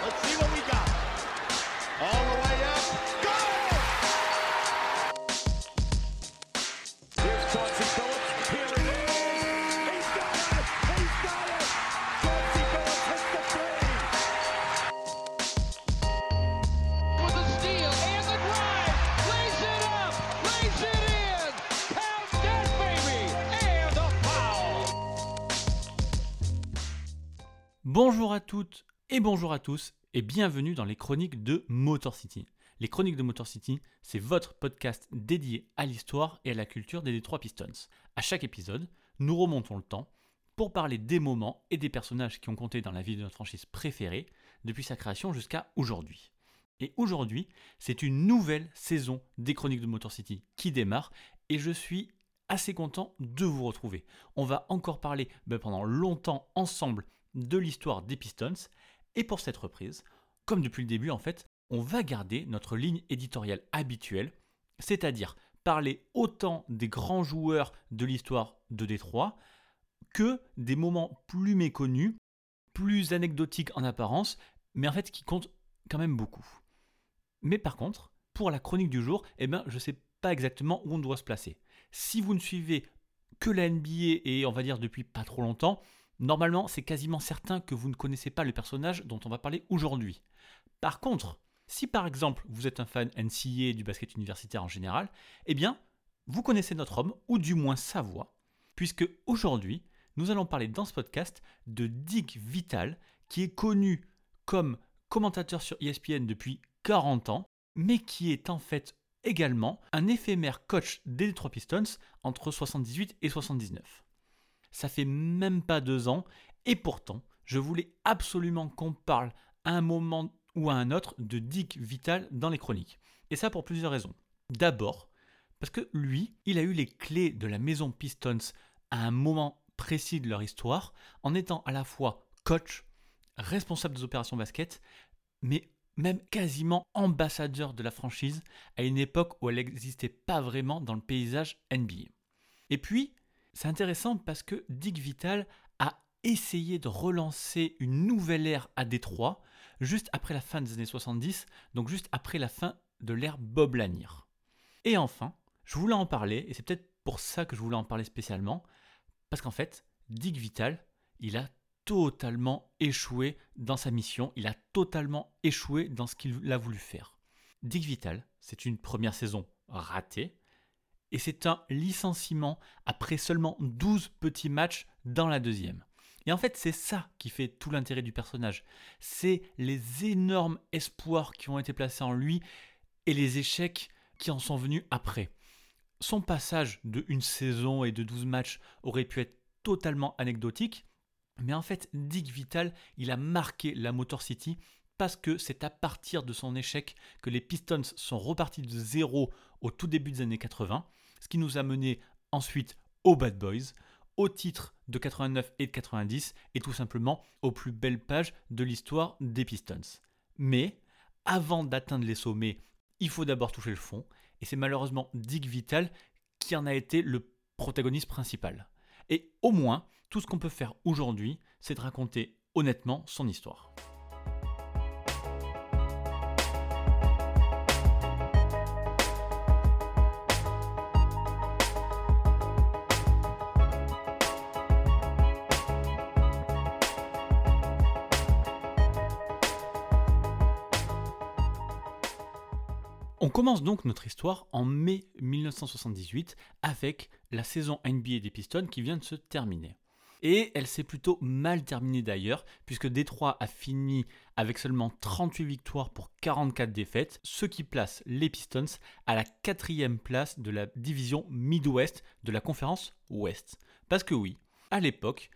Let's see what bonjour à tous et bienvenue dans les chroniques de Motor City. Les chroniques de Motor City, c'est votre podcast dédié à l'histoire et à la culture des Detroit Pistons. À chaque épisode, nous remontons le temps pour parler des moments et des personnages qui ont compté dans la vie de notre franchise préférée depuis sa création jusqu'à aujourd'hui. Et aujourd'hui, c'est une nouvelle saison des chroniques de Motor City qui démarre et je suis assez content de vous retrouver. On va encore parler ben, pendant longtemps ensemble de l'histoire des Pistons et pour cette reprise, comme depuis le début en fait, on va garder notre ligne éditoriale habituelle, c'est-à-dire parler autant des grands joueurs de l'histoire de Détroit que des moments plus méconnus, plus anecdotiques en apparence, mais en fait qui comptent quand même beaucoup. Mais par contre, pour la chronique du jour, eh ben, je ne sais pas exactement où on doit se placer. Si vous ne suivez que la NBA et on va dire depuis pas trop longtemps, normalement c'est quasiment certain que vous ne connaissez pas le personnage dont on va parler aujourd'hui. Par contre, si par exemple vous êtes un fan NCA du basket universitaire en général, eh bien vous connaissez notre homme, ou du moins sa voix, puisque aujourd'hui nous allons parler dans ce podcast de Dick Vital, qui est connu comme commentateur sur ESPN depuis 40 ans, mais qui est en fait également un éphémère coach des Detroit Pistons entre 78 et 79. Ça fait même pas deux ans, et pourtant, je voulais absolument qu'on parle à un moment ou à un autre de Dick Vital dans les chroniques. Et ça pour plusieurs raisons. D'abord, parce que lui, il a eu les clés de la maison Pistons à un moment précis de leur histoire, en étant à la fois coach, responsable des opérations basket, mais même quasiment ambassadeur de la franchise à une époque où elle n'existait pas vraiment dans le paysage NBA. Et puis, c'est intéressant parce que Dick Vital a essayé de relancer une nouvelle ère à Détroit juste après la fin des années 70, donc juste après la fin de l'ère Bob Lanier. Et enfin, je voulais en parler, et c'est peut-être pour ça que je voulais en parler spécialement, parce qu'en fait, Dick Vital, il a totalement échoué dans sa mission, il a totalement échoué dans ce qu'il a voulu faire. Dick Vital, c'est une première saison ratée, et c'est un licenciement après seulement 12 petits matchs dans la deuxième. Et en fait, c'est ça qui fait tout l'intérêt du personnage. C'est les énormes espoirs qui ont été placés en lui et les échecs qui en sont venus après. Son passage de une saison et de 12 matchs aurait pu être totalement anecdotique, mais en fait, Dick Vital, il a marqué la Motor City parce que c'est à partir de son échec que les Pistons sont repartis de zéro au tout début des années 80, ce qui nous a mené ensuite aux Bad Boys, au titre de 89 et de 90, et tout simplement aux plus belles pages de l'histoire des Pistons. Mais, avant d'atteindre les sommets, il faut d'abord toucher le fond, et c'est malheureusement Dick Vital qui en a été le protagoniste principal. Et au moins, tout ce qu'on peut faire aujourd'hui, c'est de raconter honnêtement son histoire. Commence donc notre histoire en mai 1978 avec la saison NBA des Pistons qui vient de se terminer. Et elle s'est plutôt mal terminée d'ailleurs, puisque Détroit a fini avec seulement 38 victoires pour 44 défaites, ce qui place les Pistons à la quatrième place de la division Midwest de la conférence Ouest. Parce que oui, à l'époque,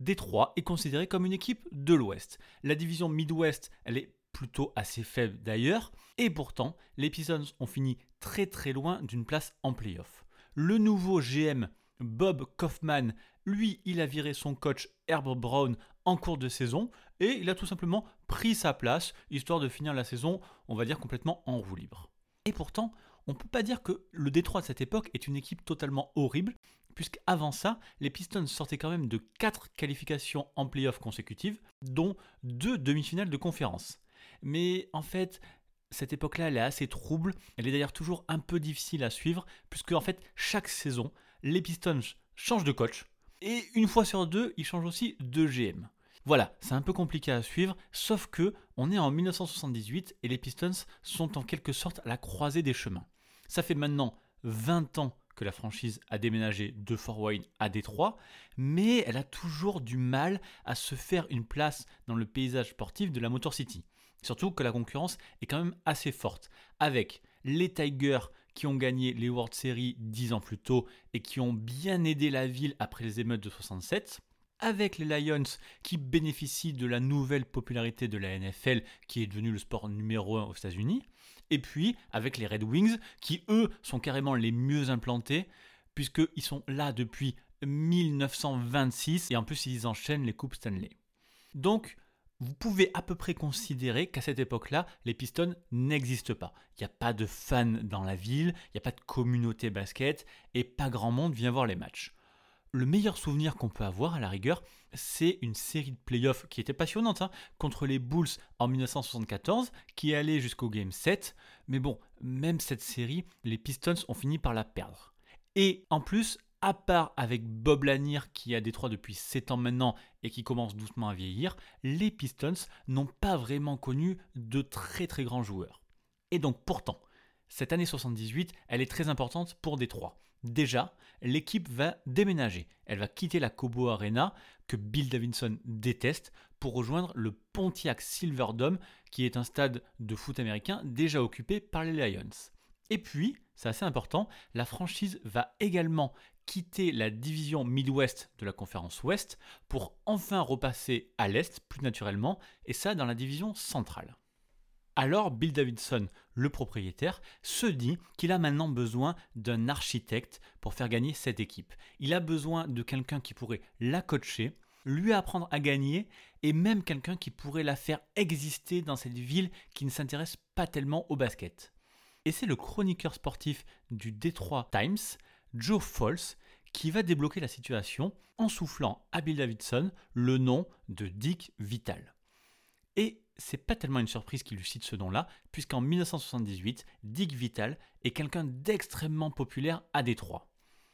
Détroit est considéré comme une équipe de l'Ouest. La division Midwest, elle est plutôt assez faible d'ailleurs, et pourtant, les Pistons ont fini très très loin d'une place en playoff. Le nouveau GM, Bob Kaufman, lui, il a viré son coach Herb Brown en cours de saison, et il a tout simplement pris sa place, histoire de finir la saison, on va dire, complètement en roue libre. Et pourtant, on ne peut pas dire que le Détroit de cette époque est une équipe totalement horrible, puisqu'avant ça, les Pistons sortaient quand même de 4 qualifications en playoff consécutives, dont 2 demi-finales de conférence. Mais en fait, cette époque-là, elle est assez trouble. Elle est d'ailleurs toujours un peu difficile à suivre, puisque en fait, chaque saison, les Pistons changent de coach. Et une fois sur deux, ils changent aussi de GM. Voilà, c'est un peu compliqué à suivre, sauf que on est en 1978 et les Pistons sont en quelque sorte à la croisée des chemins. Ça fait maintenant 20 ans que la franchise a déménagé de Fort Wayne à Détroit, mais elle a toujours du mal à se faire une place dans le paysage sportif de la Motor City. Surtout que la concurrence est quand même assez forte, avec les Tigers qui ont gagné les World Series 10 ans plus tôt et qui ont bien aidé la ville après les émeutes de 67, avec les Lions qui bénéficient de la nouvelle popularité de la NFL qui est devenu le sport numéro 1 aux États-Unis, et puis avec les Red Wings qui eux sont carrément les mieux implantés puisqu'ils sont là depuis 1926 et en plus ils enchaînent les coupes Stanley. Donc vous pouvez à peu près considérer qu'à cette époque-là, les Pistons n'existent pas. Il n'y a pas de fans dans la ville, il n'y a pas de communauté basket et pas grand monde vient voir les matchs. Le meilleur souvenir qu'on peut avoir à la rigueur, c'est une série de playoffs qui était passionnante hein, contre les Bulls en 1974, qui allait jusqu'au Game 7. Mais bon, même cette série, les Pistons ont fini par la perdre. Et en plus, à part avec Bob Lanier qui a Détroit depuis 7 ans maintenant et qui commence doucement à vieillir, les Pistons n'ont pas vraiment connu de très très grands joueurs. Et donc pourtant, cette année 78, elle est très importante pour Détroit. Déjà, l'équipe va déménager. Elle va quitter la Cobo Arena, que Bill Davidson déteste, pour rejoindre le Pontiac Silverdome, qui est un stade de foot américain déjà occupé par les Lions. Et puis, c'est assez important, la franchise va également quitter la division Midwest de la conférence Ouest pour enfin repasser à l'Est plus naturellement, et ça dans la division centrale. Alors Bill Davidson, le propriétaire, se dit qu'il a maintenant besoin d'un architecte pour faire gagner cette équipe. Il a besoin de quelqu'un qui pourrait la coacher, lui apprendre à gagner et même quelqu'un qui pourrait la faire exister dans cette ville qui ne s'intéresse pas tellement au basket. Et c'est le chroniqueur sportif du Detroit Times, Joe Falls, qui va débloquer la situation en soufflant à Bill Davidson le nom de Dick Vital. Et c'est pas tellement une surprise qu'il lui cite ce nom-là, puisqu'en 1978, Dick Vital est quelqu'un d'extrêmement populaire à Détroit.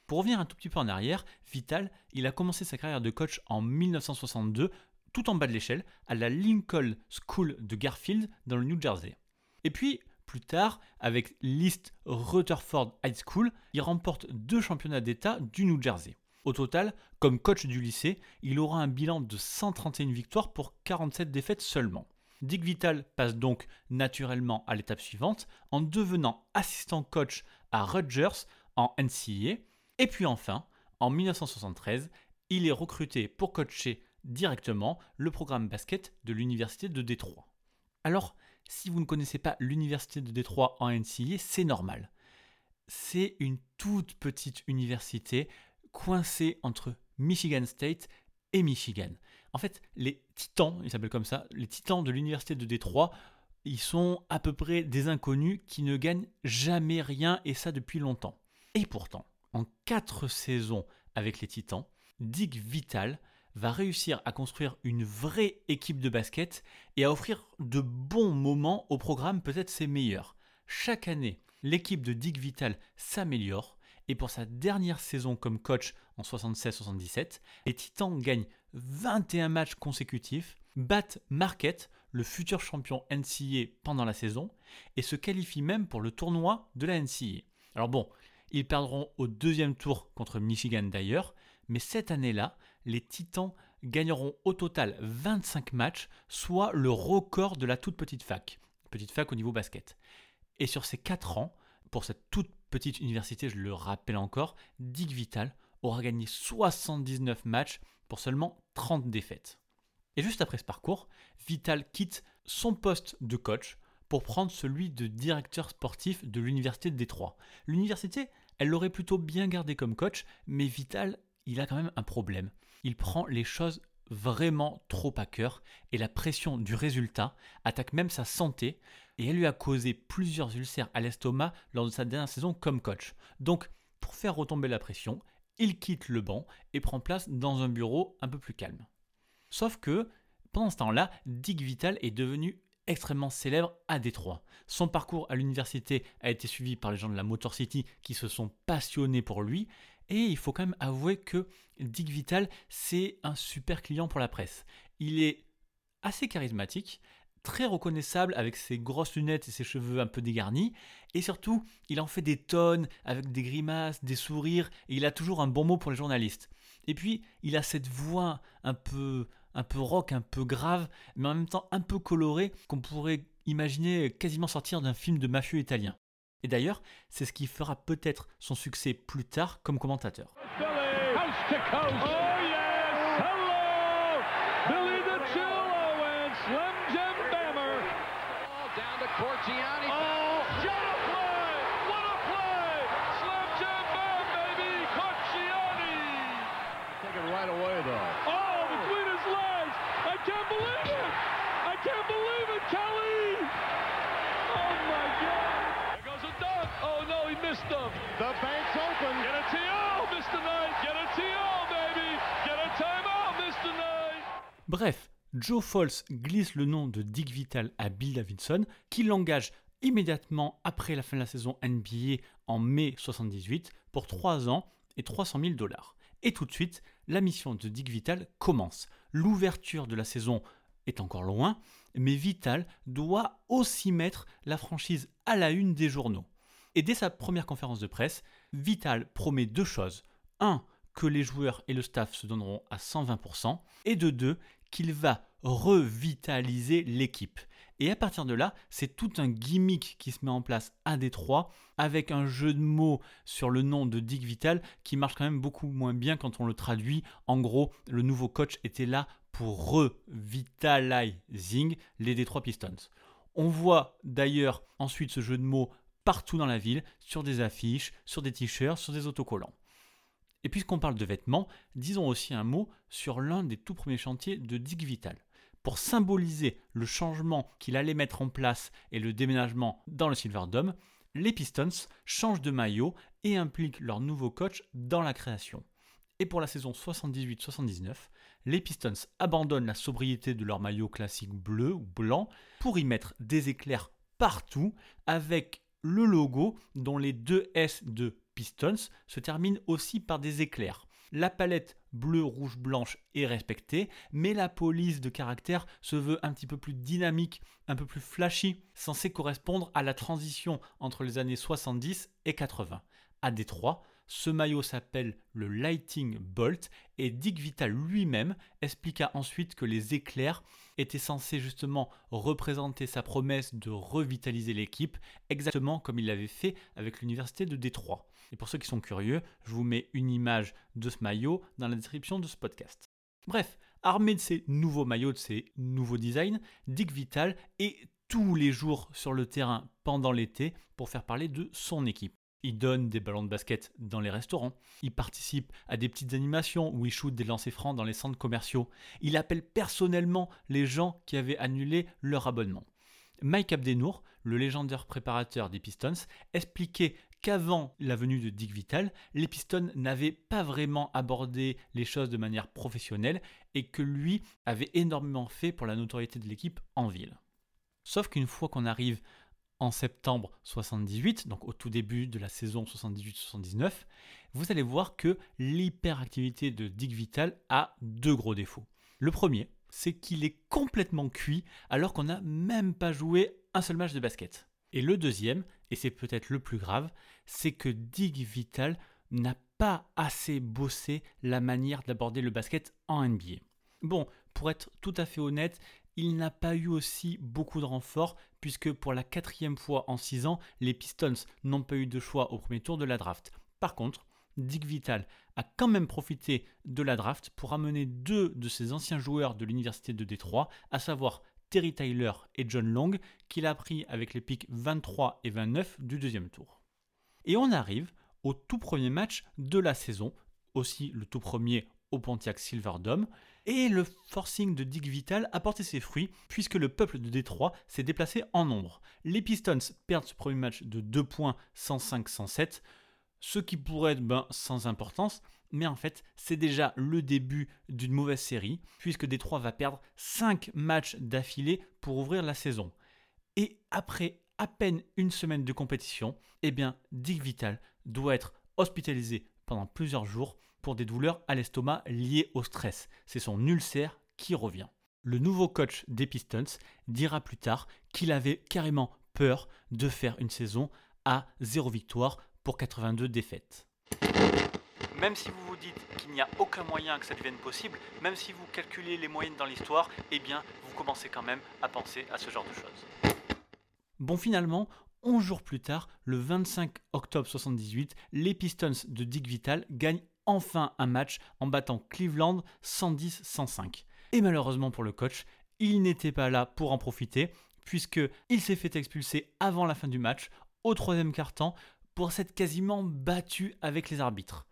Pour revenir un tout petit peu en arrière, Vital, il a commencé sa carrière de coach en 1962, tout en bas de l'échelle, à la Lincoln School de Garfield, dans le New Jersey. Et puis, plus tard, avec l'East Rutherford High School, il remporte deux championnats d'État du New Jersey. Au total, comme coach du lycée, il aura un bilan de 131 victoires pour 47 défaites seulement. Dick Vital passe donc naturellement à l'étape suivante en devenant assistant coach à Rutgers en NCAA. Et puis enfin, en 1973, il est recruté pour coacher directement le programme basket de l'Université de Détroit. Alors, si vous ne connaissez pas l'Université de Détroit en NCAA, c'est normal. C'est une toute petite université coincée entre Michigan State et Michigan. En fait, les titans, ils s'appellent comme ça, les titans de l'université de Détroit, ils sont à peu près des inconnus qui ne gagnent jamais rien et ça depuis longtemps. Et pourtant, en quatre saisons avec les titans, Dick Vital va réussir à construire une vraie équipe de basket et à offrir de bons moments au programme, peut-être ses meilleurs. Chaque année, l'équipe de Dick Vital s'améliore et pour sa dernière saison comme coach en 76-77, les Titans gagnent 21 matchs consécutifs, battent Marquette, le futur champion NCA pendant la saison, et se qualifient même pour le tournoi de la NCA. Alors bon, ils perdront au deuxième tour contre Michigan d'ailleurs, mais cette année-là, les Titans gagneront au total 25 matchs, soit le record de la toute petite fac, petite fac au niveau basket. Et sur ces 4 ans, pour cette toute petite université, je le rappelle encore, Dick Vital aura gagné 79 matchs pour seulement 30 défaites. Et juste après ce parcours, Vital quitte son poste de coach pour prendre celui de directeur sportif de l'université de Détroit. L'université, elle l'aurait plutôt bien gardé comme coach, mais Vital, il a quand même un problème. Il prend les choses vraiment trop à cœur et la pression du résultat attaque même sa santé et elle lui a causé plusieurs ulcères à l'estomac lors de sa dernière saison comme coach. Donc, pour faire retomber la pression, il quitte le banc et prend place dans un bureau un peu plus calme. Sauf que, pendant ce temps-là, Dick Vital est devenu extrêmement célèbre à Détroit. Son parcours à l'université a été suivi par les gens de la Motor City qui se sont passionnés pour lui. Et il faut quand même avouer que Dick Vital, c'est un super client pour la presse. Il est assez charismatique, très reconnaissable avec ses grosses lunettes et ses cheveux un peu dégarnis. Et surtout, il en fait des tonnes avec des grimaces, des sourires, et il a toujours un bon mot pour les journalistes. Et puis, il a cette voix un peu, un rock, un peu grave, mais en même temps un peu colorée, qu'on pourrait imaginer quasiment sortir d'un film de mafieux italien. Et d'ailleurs, c'est ce qui fera peut-être son succès plus tard comme commentateur. Bref, Joe Fols glisse le nom de Dick Vital à Bill Davidson, qui l'engage immédiatement après la fin de la saison NBA en mai 78 pour 3 ans et 300 000 dollars. Et tout de suite, la mission de Dick Vital commence. L'ouverture de la saison est encore loin, mais Vital doit aussi mettre la franchise à la une des journaux. Et dès sa première conférence de presse, Vital promet deux choses. Un, que les joueurs et le staff se donneront à 120%, et de deux, qu'il va revitaliser l'équipe. Et à partir de là, c'est tout un gimmick qui se met en place à Détroit, avec un jeu de mots sur le nom de Dick Vital qui marche quand même beaucoup moins bien quand on le traduit. En gros, le nouveau coach était là pour revitalizing les Détroit Pistons. On voit d'ailleurs ensuite ce jeu de mots partout dans la ville, sur des affiches, sur des t-shirts, sur des autocollants. Et puisqu'on parle de vêtements, disons aussi un mot sur l'un des tout premiers chantiers de Dick Vital. Pour symboliser le changement qu'il allait mettre en place et le déménagement dans le Silverdome, les Pistons changent de maillot et impliquent leur nouveau coach dans la création. Et pour la saison 78-79, les Pistons abandonnent la sobriété de leur maillot classique bleu ou blanc pour y mettre des éclairs partout avec le logo dont les deux S de Pistons se terminent aussi par des éclairs. La palette bleu, rouge, blanche est respectée, mais la police de caractère se veut un petit peu plus dynamique, un peu plus flashy, censé correspondre à la transition entre les années 70 et 80. À Détroit, ce maillot s'appelle le Lighting Bolt et Dick Vital lui-même expliqua ensuite que les éclairs étaient censés justement représenter sa promesse de revitaliser l'équipe, exactement comme il l'avait fait avec l'université de Détroit. Et pour ceux qui sont curieux, je vous mets une image de ce maillot dans la description de ce podcast. Bref, armé de ces nouveaux maillots, de ces nouveaux designs, Dick Vital est tous les jours sur le terrain pendant l'été pour faire parler de son équipe. Il donne des ballons de basket dans les restaurants. Il participe à des petites animations où il shoot des lancers francs dans les centres commerciaux. Il appelle personnellement les gens qui avaient annulé leur abonnement. Mike Abdenour, le légendaire préparateur des Pistons, expliquait qu'avant la venue de Dick Vital, les Pistons n'avaient pas vraiment abordé les choses de manière professionnelle et que lui avait énormément fait pour la notoriété de l'équipe en ville. Sauf qu'une fois qu'on arrive en septembre 78, donc au tout début de la saison 78-79, vous allez voir que l'hyperactivité de Dick Vital a deux gros défauts. Le premier, c'est qu'il est complètement cuit alors qu'on n'a même pas joué un seul match de basket. Et le deuxième, et c'est peut-être le plus grave, c'est que Dick Vital n'a pas assez bossé la manière d'aborder le basket en NBA. Bon, pour être tout à fait honnête, il n'a pas eu aussi beaucoup de renforts, puisque pour la quatrième fois en six ans, les Pistons n'ont pas eu de choix au premier tour de la draft. Par contre, Dick Vital a quand même profité de la draft pour amener deux de ses anciens joueurs de l'université de Détroit, à savoir Terry Tyler et John Long, qu'il a pris avec les pics 23 et 29 du deuxième tour. Et on arrive au tout premier match de la saison, aussi le tout premier au Pontiac Silverdome, et le forcing de Dick Vital a porté ses fruits puisque le peuple de Détroit s'est déplacé en nombre. Les Pistons perdent ce premier match de 2 points 105-107, ce qui pourrait être ben, sans importance, Mais en fait, c'est déjà le début d'une mauvaise série, puisque Détroit va perdre 5 matchs d'affilée pour ouvrir la saison. Et après à peine une semaine de compétition, eh bien, Dick Vital doit être hospitalisé pendant plusieurs jours pour des douleurs à l'estomac liées au stress. C'est son ulcère qui revient. Le nouveau coach des Pistons dira plus tard qu'il avait carrément peur de faire une saison à 0 victoire pour 82 défaites. Même si vous vous dites qu'il n'y a aucun moyen que ça devienne possible, même si vous calculez les moyennes dans l'histoire, eh bien, vous commencez quand même à penser à ce genre de choses. Bon, finalement, 11 jours plus tard, le 25 octobre 78, les Pistons de Dick Vital gagnent enfin un match en battant Cleveland 110-105. Et malheureusement pour le coach, il n'était pas là pour en profiter, puisqu'il s'est fait expulser avant la fin du match, au troisième quart-temps, pour s'être quasiment battu avec les arbitres.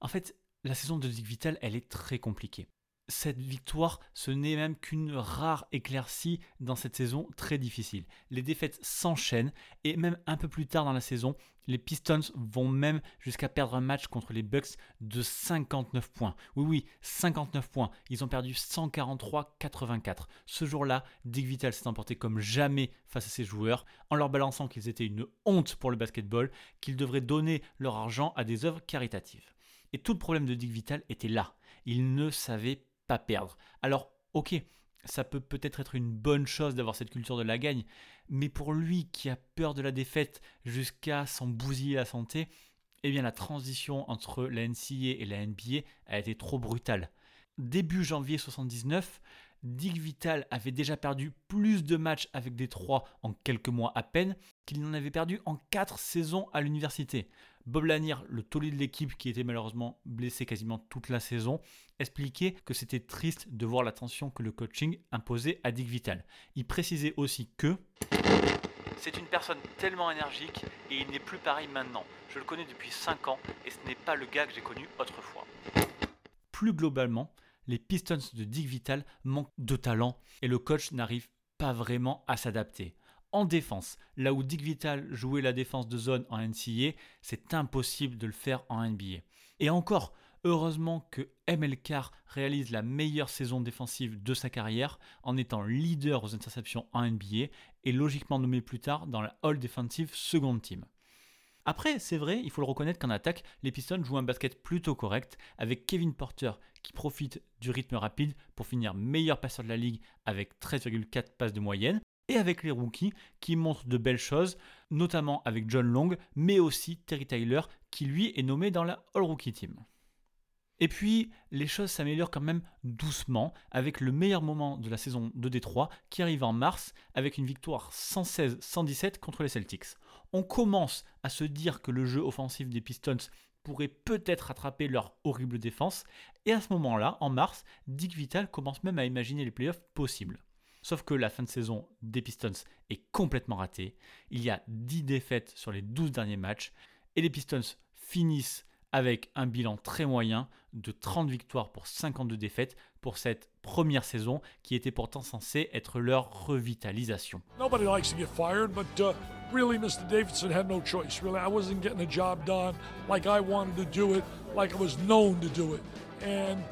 En fait, la saison de Dick Vital, elle est très compliquée. Cette victoire, ce n'est même qu'une rare éclaircie dans cette saison très difficile. Les défaites s'enchaînent et même un peu plus tard dans la saison, les Pistons vont même jusqu'à perdre un match contre les Bucks de 59 points. Oui, oui, 59 points. Ils ont perdu 143-84. Ce jour-là, Dick Vital s'est emporté comme jamais face à ses joueurs, en leur balançant qu'ils étaient une honte pour le basketball, qu'ils devraient donner leur argent à des œuvres caritatives. Et tout le problème de Dick Vital était là. Il ne savait pas perdre. Alors, ok, ça peut peut-être être une bonne chose d'avoir cette culture de la gagne, mais pour lui qui a peur de la défaite jusqu'à s'en bousiller la santé, eh bien la transition entre la NCA et la NBA a été trop brutale. Début janvier 79, Dick Vital avait déjà perdu plus de matchs avec Détroit en quelques mois à peine qu'il n'en avait perdu en 4 saisons à l'université. Bob Lanier, le taulier de l'équipe qui était malheureusement blessé quasiment toute la saison, expliquait que c'était triste de voir l'attention que le coaching imposait à Dick Vital. Il précisait aussi que c'est une personne tellement énergique et il n'est plus pareil maintenant. Je le connais depuis 5 ans et ce n'est pas le gars que j'ai connu autrefois. Plus globalement, les Pistons de Dick Vital manquent de talent et le coach n'arrive pas vraiment à s'adapter. En défense, là où Dick Vital jouait la défense de zone en NCAA, c'est impossible de le faire en NBA. Et encore, heureusement que ML réalise la meilleure saison défensive de sa carrière en étant leader aux interceptions en NBA et logiquement nommé plus tard dans la All Defensive Second Team. Après, c'est vrai, il faut le reconnaître qu'en attaque, les Pistons jouent un basket plutôt correct, avec Kevin Porter qui profite du rythme rapide pour finir meilleur passeur de la ligue avec 13,4 passes de moyenne, et avec les rookies qui montrent de belles choses, notamment avec John Long, mais aussi Terry Tyler qui lui est nommé dans la All Rookie Team. Et puis, les choses s'améliorent quand même doucement avec le meilleur moment de la saison de Détroit qui arrive en mars avec une victoire 116-117 contre les Celtics on commence à se dire que le jeu offensif des Pistons pourrait peut-être rattraper leur horrible défense, et à ce moment-là, en mars, Dick Vital commence même à imaginer les playoffs possibles. Sauf que la fin de saison des Pistons est complètement ratée, il y a 10 défaites sur les 12 derniers matchs, et les Pistons finissent avec un bilan très moyen de 30 victoires pour 52 défaites pour cette première saison qui était pourtant censée être leur revitalisation. Nobody likes to get fired, but uh, really, Mr. Davidson had no choice. Really, I wasn't getting the job done like I wanted to do it, like I was known to do it. And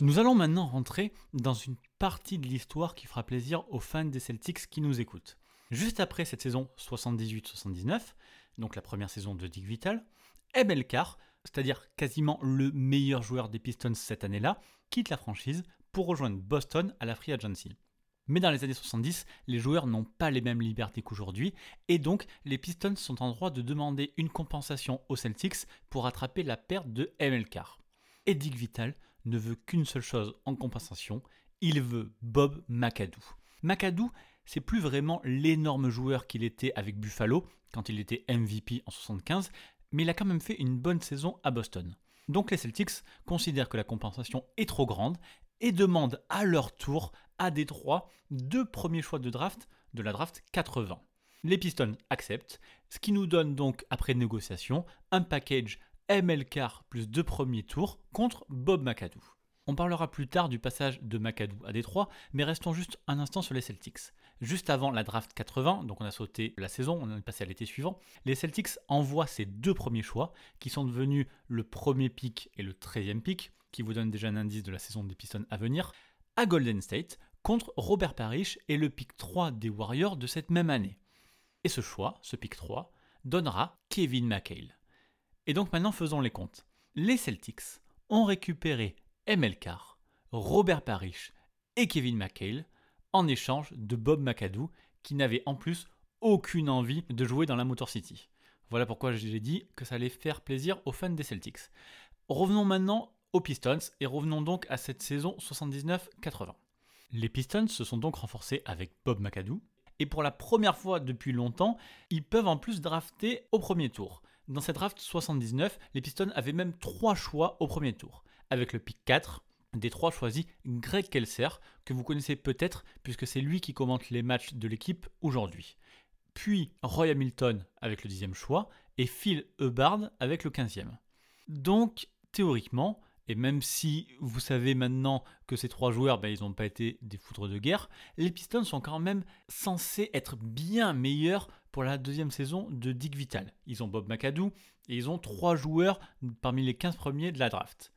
Nous allons maintenant rentrer dans une partie de l'histoire qui fera plaisir aux fans des Celtics qui nous écoutent. Juste après cette saison 78-79, donc la première saison de Dick Vital, Ebel Carr, c'est-à-dire quasiment le meilleur joueur des Pistons cette année-là, quitte la franchise pour rejoindre Boston à la Free Agency. Mais dans les années 70, les joueurs n'ont pas les mêmes libertés qu'aujourd'hui, et donc les Pistons sont en droit de demander une compensation aux Celtics pour rattraper la perte de Carr. Et Dick Vital ne veut qu'une seule chose en compensation, il veut Bob McAdoo. McAdoo, c'est plus vraiment l'énorme joueur qu'il était avec Buffalo, quand il était MVP en 75, mais il a quand même fait une bonne saison à Boston. Donc les Celtics considèrent que la compensation est trop grande et demandent à leur tour à Détroit deux premiers choix de draft de la draft 80. Les Pistons acceptent, ce qui nous donne donc, après négociation, un package MLK plus deux premiers tours contre Bob McAdoo. On parlera plus tard du passage de McAdoo à Détroit, mais restons juste un instant sur les Celtics. juste avant la draft 80, donc on a sauté la saison, on est passé à l'été suivant, les Celtics envoient ces deux premiers choix, qui sont devenus le premier pick et le 13e pick, qui vous donne déjà un indice de la saison des Pistons à venir, à Golden State, contre Robert Parrish et le pick 3 des Warriors de cette même année. Et ce choix, ce pick 3, donnera Kevin McHale. Et donc maintenant faisons les comptes. Les Celtics ont récupéré ML Robert Parrish et Kevin McHale en échange de Bob McAdoo qui n'avait en plus aucune envie de jouer dans la Motor City. Voilà pourquoi j'ai dit que ça allait faire plaisir aux fans des Celtics. Revenons maintenant aux Pistons et revenons donc à cette saison 79-80. Les Pistons se sont donc renforcés avec Bob McAdoo et pour la première fois depuis longtemps, ils peuvent en plus drafter au premier tour. Dans cette draft 79, les Pistons avaient même trois choix au premier tour. Avec le pick 4, des trois choisis Greg Kelser, que vous connaissez peut-être puisque c'est lui qui commente les matchs de l'équipe aujourd'hui. Puis Roy Hamilton avec le dixième choix et Phil Hubbard avec le quinzième. Donc théoriquement, et même si vous savez maintenant que ces trois joueurs, ben, ils n'ont pas été des foudres de guerre, les Pistons sont quand même censés être bien meilleurs pour la deuxième saison de Dick Vital. Ils ont Bob McAdoo et ils ont trois joueurs parmi les 15 premiers de la draft.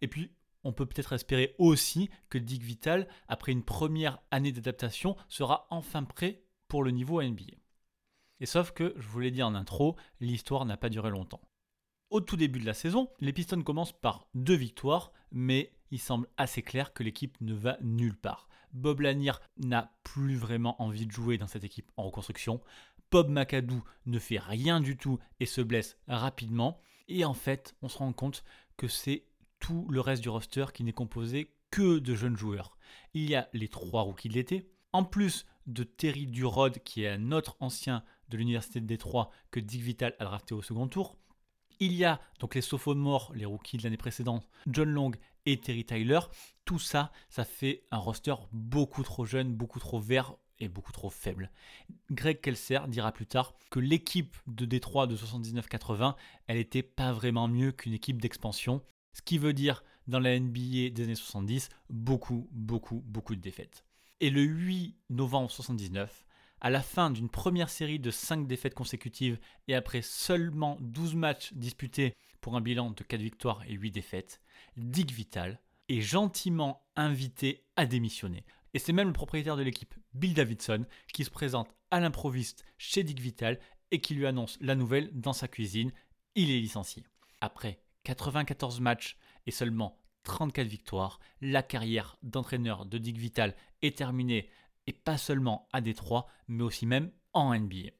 Et puis, on peut peut-être espérer aussi que Dick Vital, après une première année d'adaptation, sera enfin prêt pour le niveau NBA. Et sauf que, je vous l'ai dit en intro, l'histoire n'a pas duré longtemps. Au tout début de la saison, les Pistons commencent par deux victoires, mais il semble assez clair que l'équipe ne va nulle part. Bob Lanier n'a plus vraiment envie de jouer dans cette équipe en reconstruction. Bob McAdoo ne fait rien du tout et se blesse rapidement. Et en fait, on se rend compte que c'est tout le reste du roster qui n'est composé que de jeunes joueurs. Il y a les trois rookies de l'été, en plus de Terry Durod, qui est un autre ancien de l'université de Détroit que Dick Vital a drafté au second tour. Il y a donc les sophomores, les rookies de l'année précédente, John Long et Terry Tyler. Tout ça, ça fait un roster beaucoup trop jeune, beaucoup trop vert et beaucoup trop faible. Greg Kelser dira plus tard que l'équipe de Détroit de 79-80, elle n'était pas vraiment mieux qu'une équipe d'expansion. Ce qui veut dire, dans la NBA des années 70, beaucoup, beaucoup, beaucoup de défaites. Et le 8 novembre 79, à la fin d'une première série de 5 défaites consécutives et après seulement 12 matchs disputés pour un bilan de 4 victoires et 8 défaites, Dick Vital est gentiment invité à démissionner. Et c'est même le propriétaire de l'équipe, Bill Davidson, qui se présente à l'improviste chez Dick Vital et qui lui annonce la nouvelle dans sa cuisine. Il est licencié. Après 94 matchs et seulement 34 victoires, la carrière d'entraîneur de Dick Vital est terminée et pas seulement à Détroit, mais aussi même en NBA.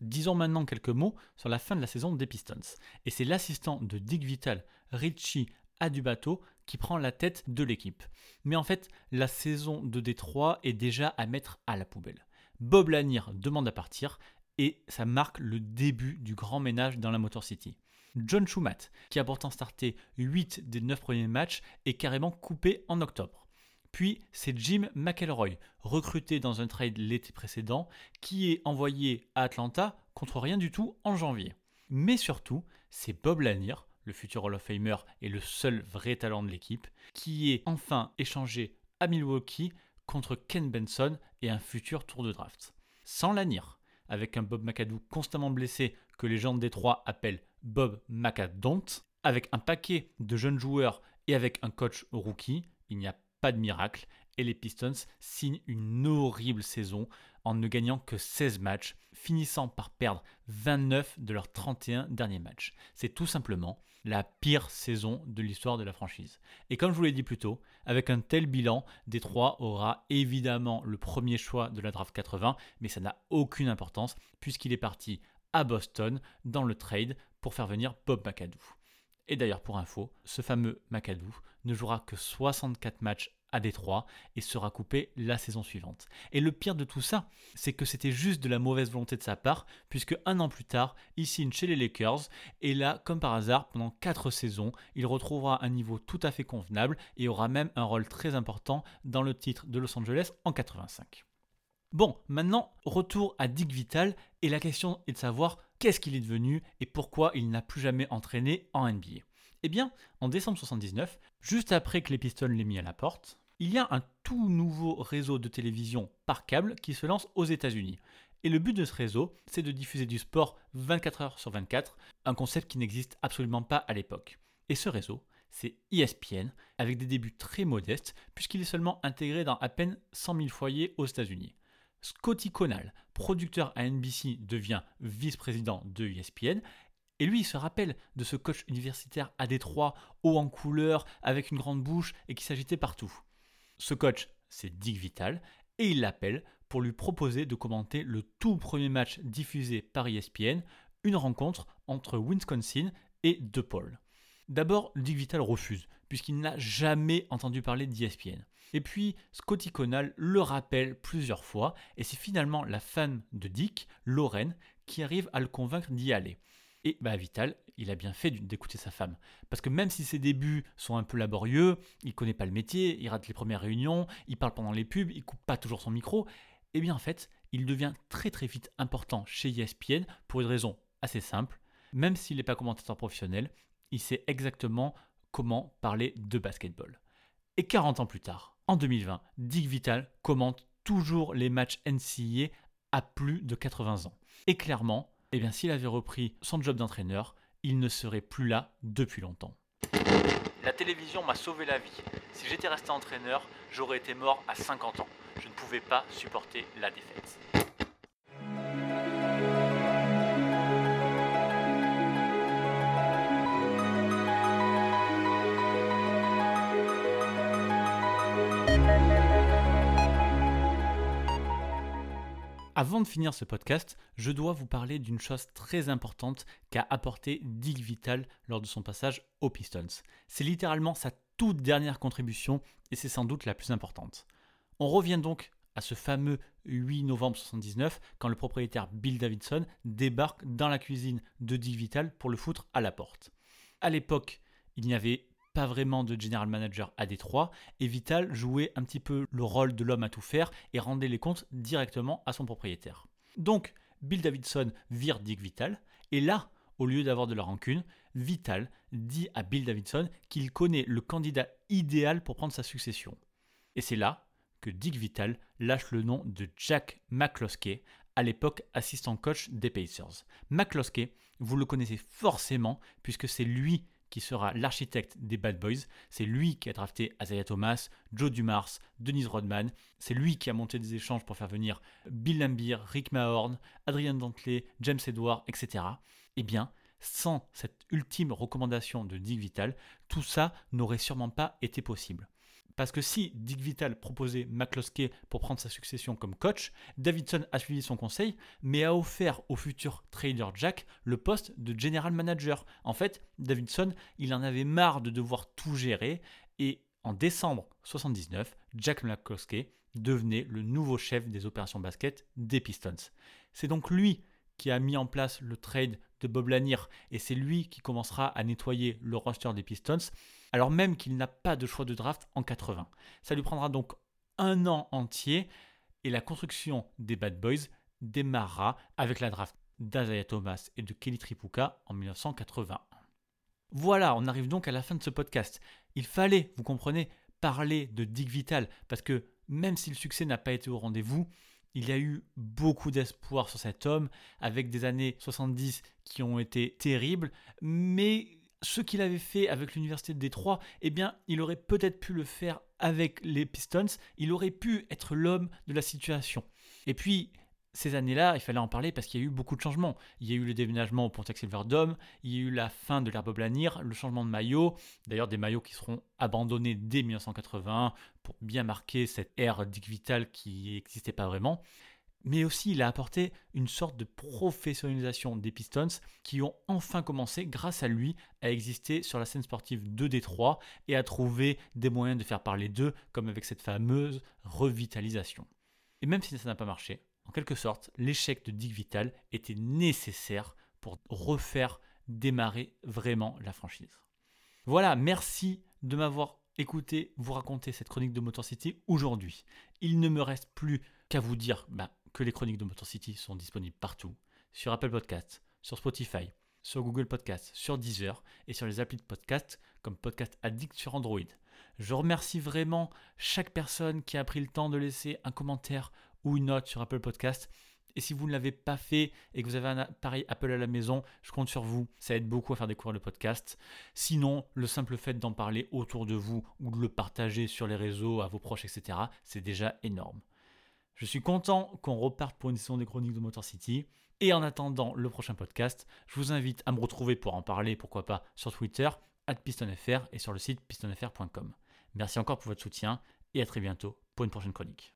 Disons maintenant quelques mots sur la fin de la saison des Pistons. Et c'est l'assistant de Dick Vital, Richie Adubato, qui prend la tête de l'équipe. Mais en fait, la saison de Détroit est déjà à mettre à la poubelle. Bob Lanier demande à partir et ça marque le début du grand ménage dans la Motor City. John Schumatt, qui a pourtant starté 8 des 9 premiers matchs, est carrément coupé en octobre. Puis c'est Jim McElroy, recruté dans un trade l'été précédent, qui est envoyé à Atlanta contre rien du tout en janvier. Mais surtout, c'est Bob Lanier, le futur Hall of Famer et le seul vrai talent de l'équipe, qui est enfin échangé à Milwaukee contre Ken Benson et un futur tour de draft. Sans Lanier, avec un Bob McAdoo constamment blessé que les gens de Détroit appellent Bob McAdont, avec un paquet de jeunes joueurs et avec un coach rookie, il n'y a pas de miracle et les Pistons signent une horrible saison en ne gagnant que 16 matchs, finissant par perdre 29 de leurs 31 derniers matchs. C'est tout simplement la pire saison de l'histoire de la franchise. Et comme je vous l'ai dit plus tôt, avec un tel bilan, Détroit aura évidemment le premier choix de la draft 80, mais ça n'a aucune importance puisqu'il est parti à Boston dans le trade pour faire venir Bob McAdoo. Et d'ailleurs, pour info, ce fameux McAdoo ne jouera que 64 matchs à Détroit et sera coupé la saison suivante. Et le pire de tout ça, c'est que c'était juste de la mauvaise volonté de sa part, puisque un an plus tard, il signe chez les Lakers, et là, comme par hasard, pendant 4 saisons, il retrouvera un niveau tout à fait convenable et aura même un rôle très important dans le titre de Los Angeles en 85. Bon, maintenant, retour à Dick Vital, et la question est de savoir qu'est-ce qu'il est devenu et pourquoi il n'a plus jamais entraîné en NBA. Eh bien, en décembre 79, juste après que les Pistons l'aient mis à la porte, il y a un tout nouveau réseau de télévision par câble qui se lance aux États-Unis. Et le but de ce réseau, c'est de diffuser du sport 24 heures sur 24, un concept qui n'existe absolument pas à l'époque. Et ce réseau, c'est ESPN, avec des débuts très modestes, puisqu'il est seulement intégré dans à peine 100 000 foyers aux États-Unis. Scotty Conal, producteur à NBC, devient vice-président de ESPN, et lui, il se rappelle de ce coach universitaire à Détroit, haut en couleur, avec une grande bouche et qui s'agitait partout. Ce coach, c'est Dick Vital, et il l'appelle pour lui proposer de commenter le tout premier match diffusé par ESPN, une rencontre entre Wisconsin et DePaul. D'abord, Dick Vital refuse, puisqu'il n'a jamais entendu parler d'ESPN. Et puis, Scotty Conal le rappelle plusieurs fois, et c'est finalement la femme de Dick, Lorraine, qui arrive à le convaincre d'y aller. Et bah, Vital, il a bien fait d'écouter sa femme. Parce que même si ses débuts sont un peu laborieux, il connaît pas le métier, il rate les premières réunions, il parle pendant les pubs, il coupe pas toujours son micro, eh bien en fait, il devient très très vite important chez ESPN pour une raison assez simple. Même s'il n'est pas commentateur professionnel, il sait exactement comment parler de basketball. Et 40 ans plus tard, en 2020, Dick Vital commente toujours les matchs NCAA à plus de 80 ans. Et clairement, eh bien s'il avait repris son job d'entraîneur, il ne serait plus là depuis longtemps. La télévision m'a sauvé la vie. Si j'étais resté entraîneur, j'aurais été mort à 50 ans. Je ne pouvais pas supporter la défaite. Avant de finir ce podcast, je dois vous parler d'une chose très importante qu'a apporté Dick Vital lors de son passage aux Pistons. C'est littéralement sa toute dernière contribution et c'est sans doute la plus importante. On revient donc à ce fameux 8 novembre 1979 quand le propriétaire Bill Davidson débarque dans la cuisine de Dick Vital pour le foutre à la porte. À l'époque, il n'y avait pas vraiment de general manager à Détroit, et Vital jouait un petit peu le rôle de l'homme à tout faire et rendait les comptes directement à son propriétaire. Donc, Bill Davidson vire Dick Vital, et là, au lieu d'avoir de la rancune, Vital dit à Bill Davidson qu'il connaît le candidat idéal pour prendre sa succession. Et c'est là que Dick Vital lâche le nom de Jack McCloskey, à l'époque assistant coach des Pacers. McCloskey, vous le connaissez forcément puisque c'est lui qui sera l'architecte des Bad Boys. C'est lui qui a drafté Isaiah Thomas, Joe Dumars, Denise Rodman. C'est lui qui a monté des échanges pour faire venir Bill Lambier, Rick Mahorn, Adrian Dantley, James Edward, etc. Eh bien, sans cette ultime recommandation de Dick Vital, tout ça n'aurait sûrement pas été possible. Parce que si Dick Vital proposait McCloskey pour prendre sa succession comme coach, Davidson a suivi son conseil, mais a offert au futur trader Jack le poste de general manager. En fait, Davidson, il en avait marre de devoir tout gérer, et en décembre 1979, Jack McCloskey devenait le nouveau chef des opérations basket des Pistons. C'est donc lui qui a mis en place le trade de Bob Lanier et c'est lui qui commencera à nettoyer le roster des Pistons alors même qu'il n'a pas de choix de draft en 80. Ça lui prendra donc un an entier et la construction des Bad Boys démarrera avec la draft d'Azaya Thomas et de Kelly Tripuka en 1981. Voilà, on arrive donc à la fin de ce podcast. Il fallait, vous comprenez, parler de Dick Vital parce que même si le succès n'a pas été au rendez-vous, il y a eu beaucoup d'espoir sur cet homme, avec des années 70 qui ont été terribles, mais ce qu'il avait fait avec l'université de Détroit, eh bien, il aurait peut-être pu le faire avec les Pistons, il aurait pu être l'homme de la situation. Et puis, ces années-là, il fallait en parler parce qu'il y a eu beaucoup de changements. Il y a eu le déménagement au Pontiac Silverdome, il y a eu la fin de l'herbe Blanir, le changement de maillot, d'ailleurs des maillots qui seront abandonnés dès 1981 pour bien marquer cette ère Dick Vital qui n'existait pas vraiment. Mais aussi, il a apporté une sorte de professionnalisation des Pistons qui ont enfin commencé, grâce à lui, à exister sur la scène sportive de Détroit et à trouver des moyens de faire parler d'eux, comme avec cette fameuse revitalisation. Et même si ça n'a pas marché, en quelque sorte, l'échec de Dick Vital était nécessaire pour refaire démarrer vraiment la franchise. Voilà, merci de m'avoir écouté vous raconter cette chronique de Motor City aujourd'hui. Il ne me reste plus qu'à vous dire bah, que les chroniques de Motor City sont disponibles partout, sur Apple Podcasts, sur Spotify, sur Google Podcast, sur Deezer et sur les applis de podcast comme Podcast Addict sur Android. Je remercie vraiment chaque personne qui a pris le temps de laisser un commentaire ou une note sur Apple Podcast. Et si vous ne l'avez pas fait et que vous avez un appareil Apple à la maison, je compte sur vous. Ça aide beaucoup à faire découvrir le podcast. Sinon, le simple fait d'en parler autour de vous ou de le partager sur les réseaux à vos proches, etc., c'est déjà énorme. Je suis content qu'on reparte pour une session des chroniques de Motor City. Et en attendant le prochain podcast, je vous invite à me retrouver pour en parler, pourquoi pas, sur Twitter, at pistonfr et sur le site pistonfr.com. Merci encore pour votre soutien et à très bientôt pour une prochaine chronique.